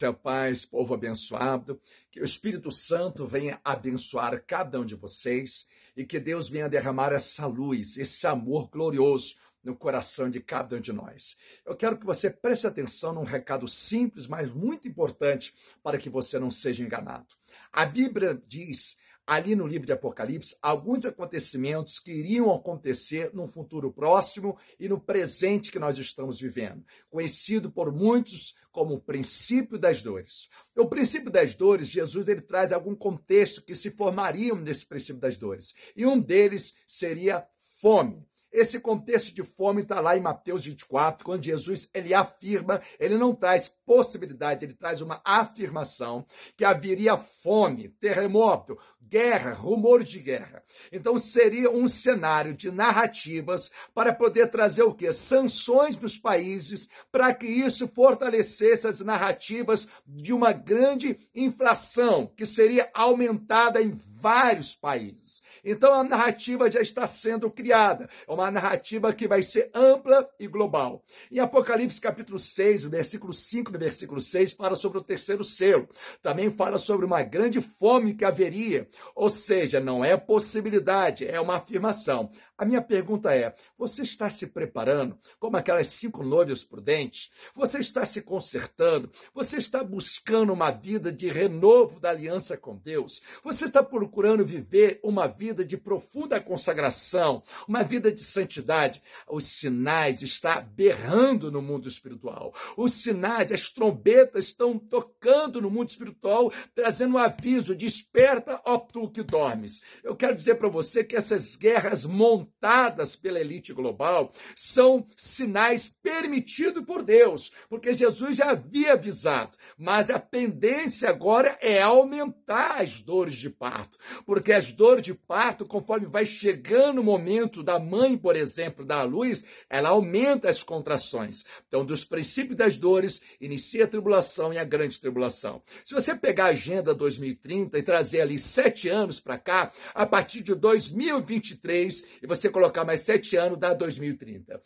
Seu paz, povo abençoado, que o Espírito Santo venha abençoar cada um de vocês e que Deus venha derramar essa luz, esse amor glorioso no coração de cada um de nós. Eu quero que você preste atenção num recado simples, mas muito importante para que você não seja enganado. A Bíblia diz ali no livro de Apocalipse alguns acontecimentos que iriam acontecer no futuro próximo e no presente que nós estamos vivendo, conhecido por muitos como o princípio das dores. O princípio das dores, Jesus ele traz algum contexto que se formariam nesse princípio das dores. E um deles seria fome. Esse contexto de fome está lá em Mateus 24, quando Jesus ele afirma, ele não traz possibilidade, ele traz uma afirmação que haveria fome, terremoto, guerra, rumores de guerra. Então seria um cenário de narrativas para poder trazer o quê? Sanções dos países para que isso fortalecesse as narrativas de uma grande inflação que seria aumentada em vários países. Então a narrativa já está sendo criada. É uma narrativa que vai ser ampla e global. Em Apocalipse capítulo 6, o versículo 5 do versículo 6 fala sobre o terceiro selo. Também fala sobre uma grande fome que haveria. Ou seja, não é possibilidade, é uma afirmação. A minha pergunta é: você está se preparando como aquelas cinco noivas prudentes? Você está se consertando? Você está buscando uma vida de renovo da aliança com Deus? Você está procurando viver uma vida de profunda consagração, uma vida de santidade? Os sinais estão berrando no mundo espiritual. Os sinais, as trombetas estão tocando no mundo espiritual, trazendo um aviso: desperta, ó tu que dormes. Eu quero dizer para você que essas guerras montadas montadas pela elite global são sinais permitidos por Deus, porque Jesus já havia avisado, mas a tendência agora é aumentar as dores de parto, porque as dores de parto, conforme vai chegando o momento da mãe, por exemplo, da luz, ela aumenta as contrações. Então, dos princípios das dores, inicia a tribulação e a grande tribulação. Se você pegar a agenda 2030 e trazer ali sete anos para cá, a partir de 2023, e você você colocar mais sete anos, dá 2030.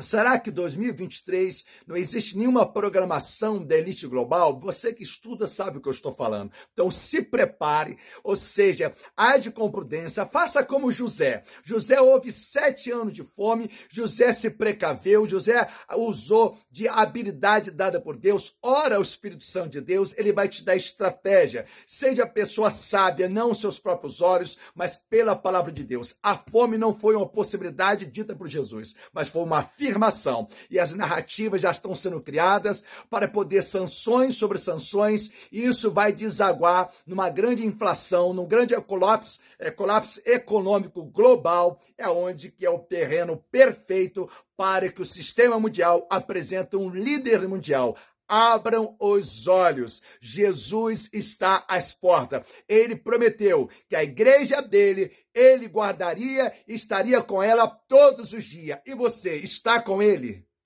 Será que 2023 não existe nenhuma programação da elite global? Você que estuda sabe o que eu estou falando. Então se prepare, ou seja, age com prudência, faça como José. José houve sete anos de fome, José se precaveu, José usou de habilidade dada por Deus, ora o Espírito Santo de Deus, ele vai te dar estratégia. Seja pessoa sábia, não seus próprios olhos, mas pela palavra de Deus. A fome não foi uma possibilidade dita por Jesus, mas foi uma afirmação. E as narrativas já estão sendo criadas para poder sanções sobre sanções, e isso vai desaguar numa grande inflação, num grande colapso, é, colapso econômico global, é onde que é o terreno perfeito para que o sistema mundial apresente um líder mundial. Abram os olhos. Jesus está às portas. Ele prometeu que a igreja dele ele guardaria e estaria com ela todos os dias. E você está com ele?